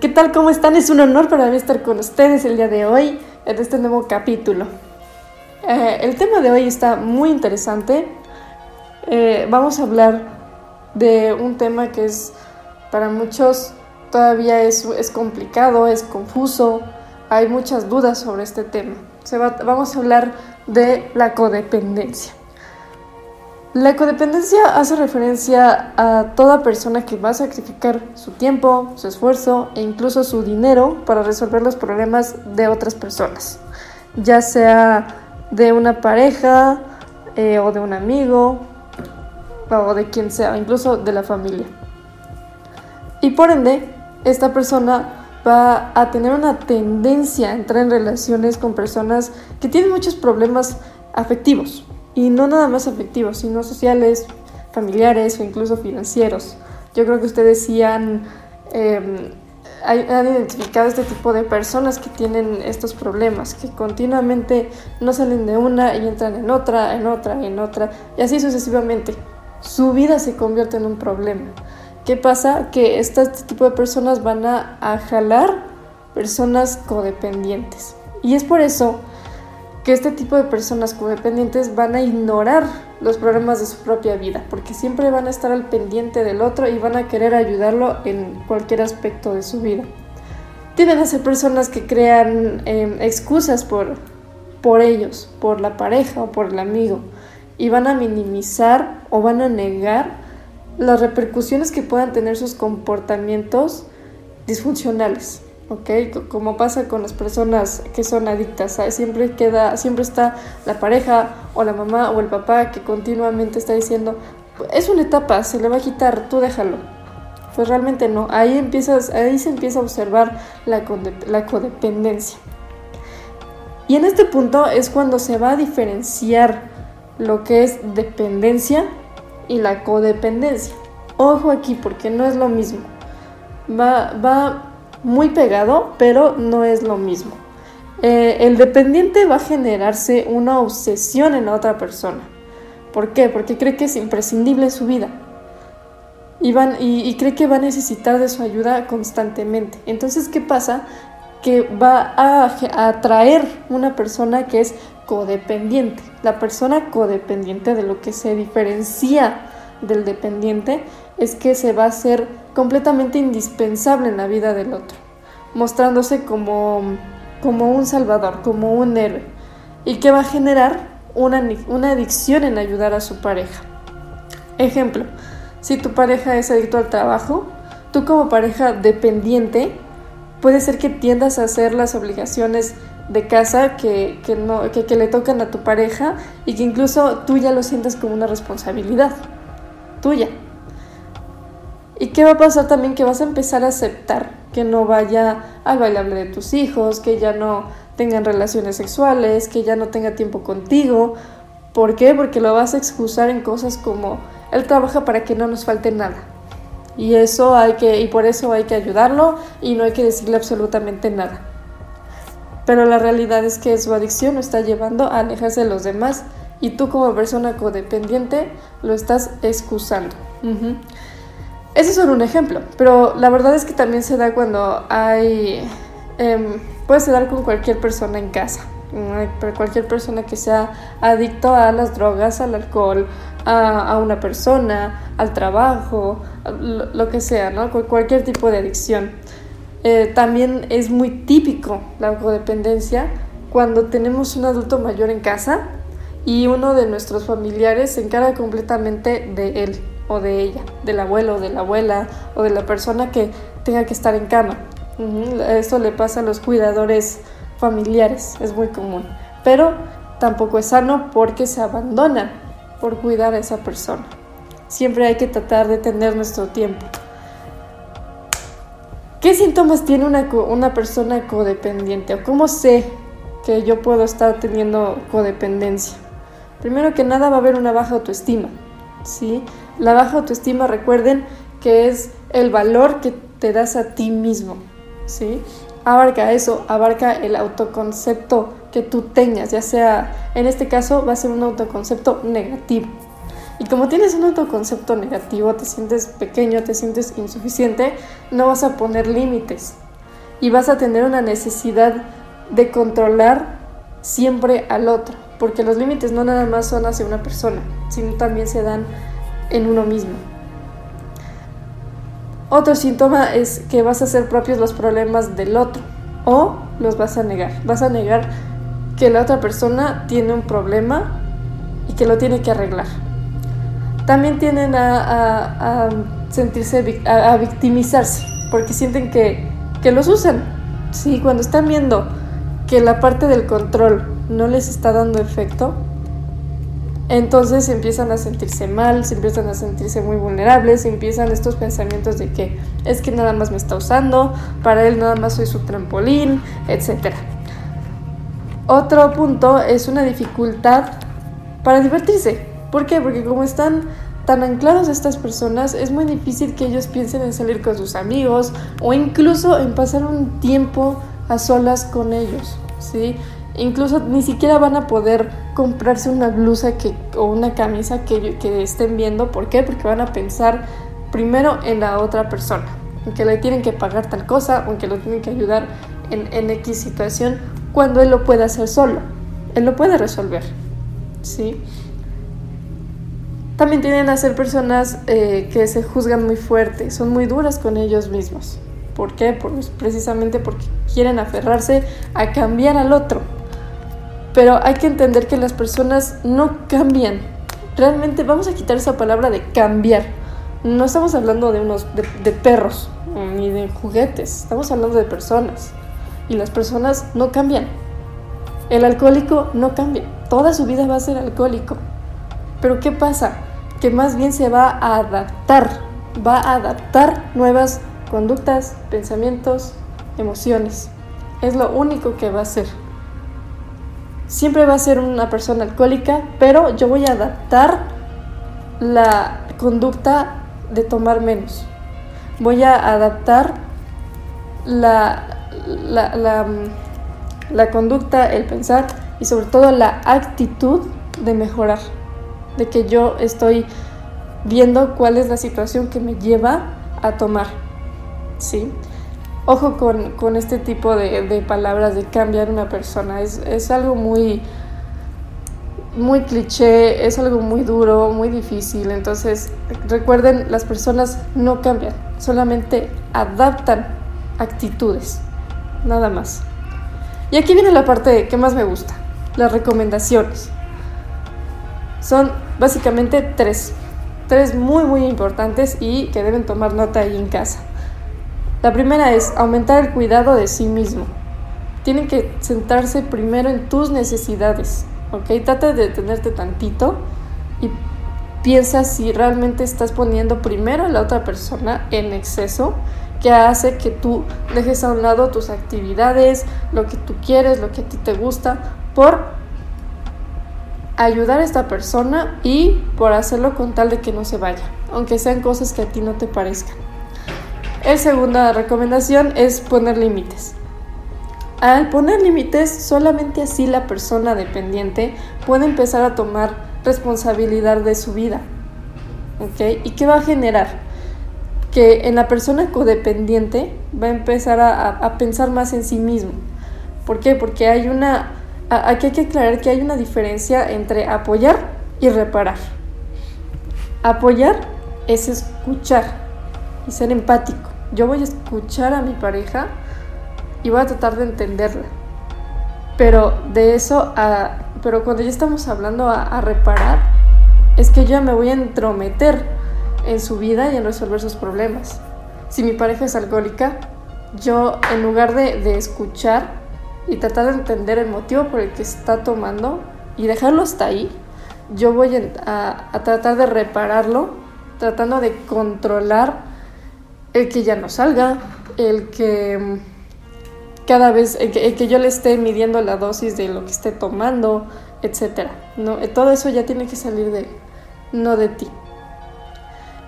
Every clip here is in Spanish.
¿Qué tal? ¿Cómo están? Es un honor para mí estar con ustedes el día de hoy en este nuevo capítulo. Eh, el tema de hoy está muy interesante. Eh, vamos a hablar de un tema que es para muchos todavía es, es complicado, es confuso, hay muchas dudas sobre este tema. Vamos a hablar de la codependencia. La codependencia hace referencia a toda persona que va a sacrificar su tiempo, su esfuerzo e incluso su dinero para resolver los problemas de otras personas, ya sea de una pareja eh, o de un amigo o de quien sea, incluso de la familia. Y por ende, esta persona va a tener una tendencia a entrar en relaciones con personas que tienen muchos problemas afectivos, y no nada más afectivos, sino sociales, familiares o incluso financieros. Yo creo que ustedes sí han, em, han identificado este tipo de personas que tienen estos problemas, que continuamente no salen de una y entran en otra, en otra, en otra, y así sucesivamente. Su vida se convierte en un problema. ¿Qué pasa? Que este tipo de personas van a, a jalar personas codependientes. Y es por eso que este tipo de personas codependientes van a ignorar los problemas de su propia vida, porque siempre van a estar al pendiente del otro y van a querer ayudarlo en cualquier aspecto de su vida. Tienen a ser personas que crean em, excusas por, por ellos, por la pareja o por el amigo, y van a minimizar o van a negar las repercusiones que puedan tener sus comportamientos disfuncionales. ¿Ok? Como pasa con las personas que son adictas, siempre queda, siempre está la pareja o la mamá o el papá que continuamente está diciendo, es una etapa, se le va a quitar, tú déjalo. Pues realmente no, ahí, empiezas, ahí se empieza a observar la, la codependencia. Y en este punto es cuando se va a diferenciar lo que es dependencia y la codependencia. Ojo aquí porque no es lo mismo. Va, va muy pegado, pero no es lo mismo. Eh, el dependiente va a generarse una obsesión en la otra persona. ¿Por qué? Porque cree que es imprescindible su vida. Y, y, cree que va a necesitar de su ayuda constantemente. Entonces, ¿qué pasa? Que va a atraer una persona que es codependiente. La persona codependiente de lo que se diferencia del dependiente es que se va a hacer completamente indispensable en la vida del otro, mostrándose como, como un salvador, como un héroe, y que va a generar una, una adicción en ayudar a su pareja. Ejemplo, si tu pareja es adicto al trabajo, tú como pareja dependiente, puede ser que tiendas a hacer las obligaciones de casa que, que, no, que, que le tocan a tu pareja y que incluso tú ya lo sientas como una responsabilidad tuya. ¿Y qué va a pasar también? Que vas a empezar a aceptar que no vaya al bailable de tus hijos, que ya no tengan relaciones sexuales, que ya no tenga tiempo contigo. ¿Por qué? Porque lo vas a excusar en cosas como él trabaja para que no nos falte nada. Y eso hay que y por eso hay que ayudarlo y no hay que decirle absolutamente nada. Pero la realidad es que su adicción lo está llevando a alejarse de los demás y tú como persona codependiente lo estás excusando. Ese es solo un ejemplo, pero la verdad es que también se da cuando hay... Eh, puede dar con cualquier persona en casa, cualquier persona que sea adicto a las drogas, al alcohol, a, una persona, al trabajo, lo, que sea, ¿no? Cualquier tipo de adicción. Eh, también es muy típico la codependencia cuando tenemos un adulto mayor en casa y uno de nuestros familiares se encarga completamente de él o de ella, del abuelo o de la abuela o de la persona que tenga que estar en cama. Esto le pasa a los cuidadores familiares, es muy común. Pero tampoco es sano porque se abandonan por cuidar a esa persona. Siempre hay que tratar de tener nuestro tiempo. ¿Qué síntomas tiene una, una persona codependiente? ¿O cómo sé que yo puedo estar teniendo codependencia? Primero que nada va a haber una baja autoestima. ¿sí? La baja autoestima, recuerden que es el valor que te das a ti mismo, ¿sí? Abarca eso, abarca el autoconcepto que tú tengas, ya sea, en este caso va a ser un autoconcepto negativo. Y como tienes un autoconcepto negativo, te sientes pequeño, te sientes insuficiente, no vas a poner límites y vas a tener una necesidad de controlar siempre al otro, porque los límites no nada más son hacia una persona, sino también se dan en uno mismo. Otro síntoma es que vas a hacer propios los problemas del otro o los vas a negar. Vas a negar que la otra persona tiene un problema y que lo tiene que arreglar. También tienden a, sentirse, a, victimizarse, porque sienten que, que los usan. Sí, cuando están viendo que la parte del control no les está dando efecto, entonces empiezan a sentirse mal, se empiezan a sentirse muy vulnerables, empiezan estos pensamientos de que es que nada más me está usando, para él nada más soy su trampolín, etc. Otro punto es una dificultad para divertirse. ¿Por qué? Porque como están tan anclados estas personas, es muy difícil que ellos piensen en salir con sus amigos o incluso en pasar un tiempo a solas con ellos, ¿sí? Incluso ni siquiera van a poder comprarse una blusa que, o una camisa que, estén viendo. ¿Por qué? Porque van a pensar primero en la otra persona, en que le tienen que pagar tal cosa o en que lo tienen que ayudar en, en X situación cuando él lo puede hacer solo. Él lo puede resolver. ¿Sí? También tienen a ser personas eh, que se juzgan muy fuerte, son muy duras con ellos mismos. ¿Por qué? Pues precisamente porque quieren aferrarse a cambiar al otro. Pero hay que entender que las personas no cambian. Realmente vamos a quitar esa palabra de cambiar. No estamos hablando de unos de, perros ni de juguetes, estamos hablando de personas. Y las personas no cambian. El alcohólico no cambia. Toda su vida va a ser alcohólico. Pero ¿qué pasa? Que más bien se va a adaptar. Va a adaptar nuevas conductas, pensamientos, emociones. Es lo único que va a ser. Siempre va a ser una persona alcohólica, pero yo voy a adaptar la conducta de tomar menos. Voy a adaptar la, la, la, la conducta, el pensar y sobre todo la actitud de mejorar. De que yo estoy viendo cuál es la situación que me lleva a tomar. ¿sí? Ojo con, este tipo de, palabras de cambiar una persona, es, algo muy, muy cliché, es algo muy duro, muy difícil, entonces recuerden, las personas no cambian, solamente adaptan actitudes, nada más. Y aquí viene la parte que más me gusta, las recomendaciones. Son básicamente tres, tres muy muy importantes y que deben tomar nota ahí en casa. La primera es aumentar el cuidado de sí mismo. Tienen que centrarse primero en tus necesidades, ¿ok? Trata de detenerte tantito y piensa si realmente estás poniendo primero a la otra persona en exceso, que hace que tú dejes a un lado tus actividades, lo que tú quieres, lo que a ti te gusta, por ayudar a esta persona y por hacerlo con tal de que no se vaya, aunque sean cosas que a ti no te parezcan. La segunda recomendación es poner límites. Al poner límites, solamente así la persona dependiente puede empezar a tomar responsabilidad de su vida. ¿Ok? ¿Y qué va a generar? Que en la persona codependiente va a empezar a, pensar más en sí mismo. ¿Por qué? Porque hay una. Aquí hay que aclarar que hay una diferencia entre apoyar y reparar. Apoyar es escuchar y ser empático yo voy a escuchar a mi pareja y voy a tratar de entenderla. Pero de eso. Pero cuando ya estamos hablando a, reparar, es que yo me voy a entrometer en su vida y en resolver sus problemas. Si mi pareja es alcohólica, yo en lugar de, escuchar y tratar de entender el motivo por el que está tomando y dejarlo hasta ahí, yo voy a tratar de repararlo, tratando de controlar el que ya no salga, el que cada vez, el que, yo le esté midiendo la dosis de lo que esté tomando, etc. ¿no? Eh, todo eso ya tiene que salir de no de ti.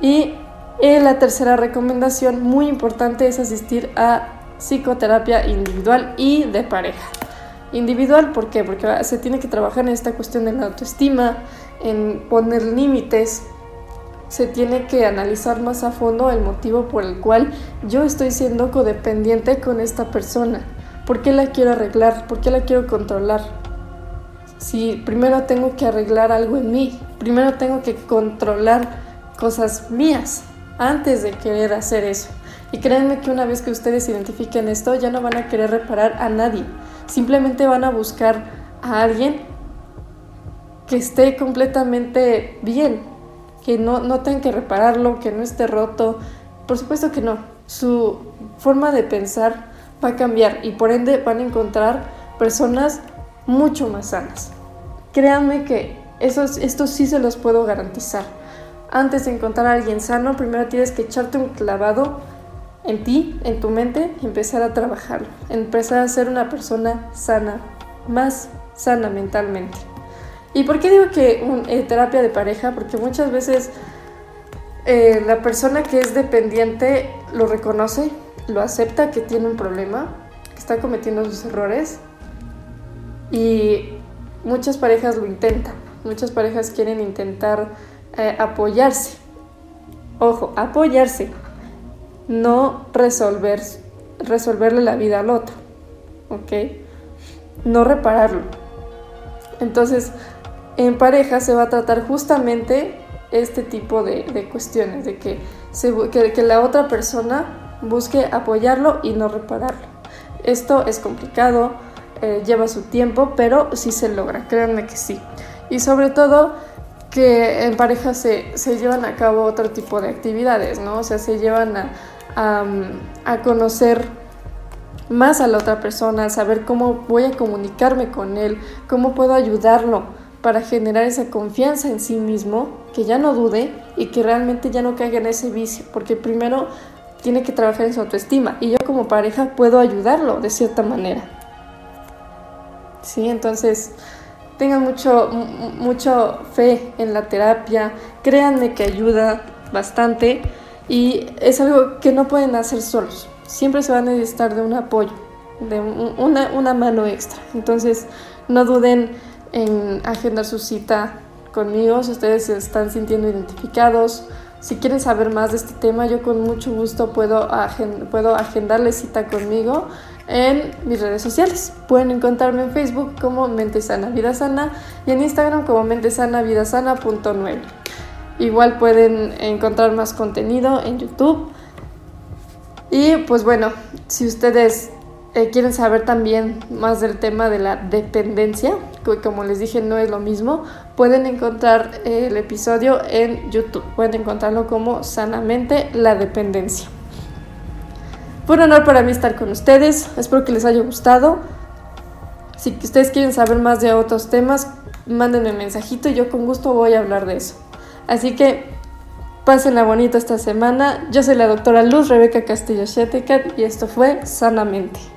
Y eh, la tercera recomendación muy importante es asistir a psicoterapia individual y de pareja. Individual, ¿por qué? Porque se tiene que trabajar en esta cuestión de la autoestima, en poner límites, se tiene que analizar más a fondo el motivo por el cual yo estoy siendo codependiente con esta persona. ¿Por qué la quiero arreglar? ¿Por qué la quiero controlar? Si primero tengo que arreglar algo en mí, primero tengo que controlar cosas mías antes de querer hacer eso. Y créanme que una vez que ustedes identifiquen esto, ya no van a querer reparar a nadie. Simplemente van a buscar a alguien que esté completamente bien, que no, no tengan que repararlo, que no esté roto. Por supuesto que no. Su forma de pensar va a cambiar y por ende van a encontrar personas mucho más sanas. Créanme que eso, esto sí se los puedo garantizar. Antes de encontrar a alguien sano, primero tienes que echarte un clavado en ti, en tu mente, y empezar a trabajarlo. Empezar a ser una persona sana, más sana mentalmente. ¿Y por qué digo que eh, terapia de pareja? Porque muchas veces eh, la persona que es dependiente lo reconoce, lo acepta que tiene un problema, que está cometiendo sus errores y muchas parejas lo intentan. Muchas parejas quieren intentar eh, apoyarse. Ojo, apoyarse, no resolver, resolverle la vida al otro, ¿ok? No repararlo. Entonces, en pareja se va a tratar justamente este tipo de, cuestiones, de que, que, la otra persona busque apoyarlo y no repararlo. Esto es complicado, eh, lleva su tiempo, pero sí se logra, créanme que sí. Y sobre todo que en pareja se, se llevan a cabo otro tipo de actividades, ¿no? O sea, se llevan a, a, a conocer más a la otra persona, saber cómo voy a comunicarme con él, cómo puedo ayudarlo para generar esa confianza en sí mismo, que ya no dude y que realmente ya no caiga en ese vicio, porque primero tiene que trabajar en su autoestima y yo como pareja puedo ayudarlo de cierta manera. Sí, entonces tengan mucho, mucho fe en la terapia, créanme que ayuda bastante y es algo que no pueden hacer solos. Siempre se va a necesitar de un apoyo, de una, una mano extra. Entonces no duden en agendar su cita conmigo si ustedes se están sintiendo identificados. Si quieren saber más de este tema, yo con mucho gusto puedo, puedo agendarles cita conmigo en mis redes sociales. Pueden encontrarme en Facebook como Mente Sana Vida Sana y en Instagram como Mente Sana Vida Sana.9. Igual pueden encontrar más contenido en YouTube. Y pues bueno, si ustedes eh, quieren saber también más del tema de la dependencia, como les dije no es lo mismo, pueden encontrar eh, el episodio en YouTube. Pueden encontrarlo como Sanamente la Dependencia. Fue un honor para mí estar con ustedes. Espero que les haya gustado. Si ustedes quieren saber más de otros temas, mándenme un mensajito y yo con gusto voy a hablar de eso. Así que pásenla bonito esta semana. Yo soy la doctora Luz Rebeca Castillo Shetecat y esto fue Sanamente.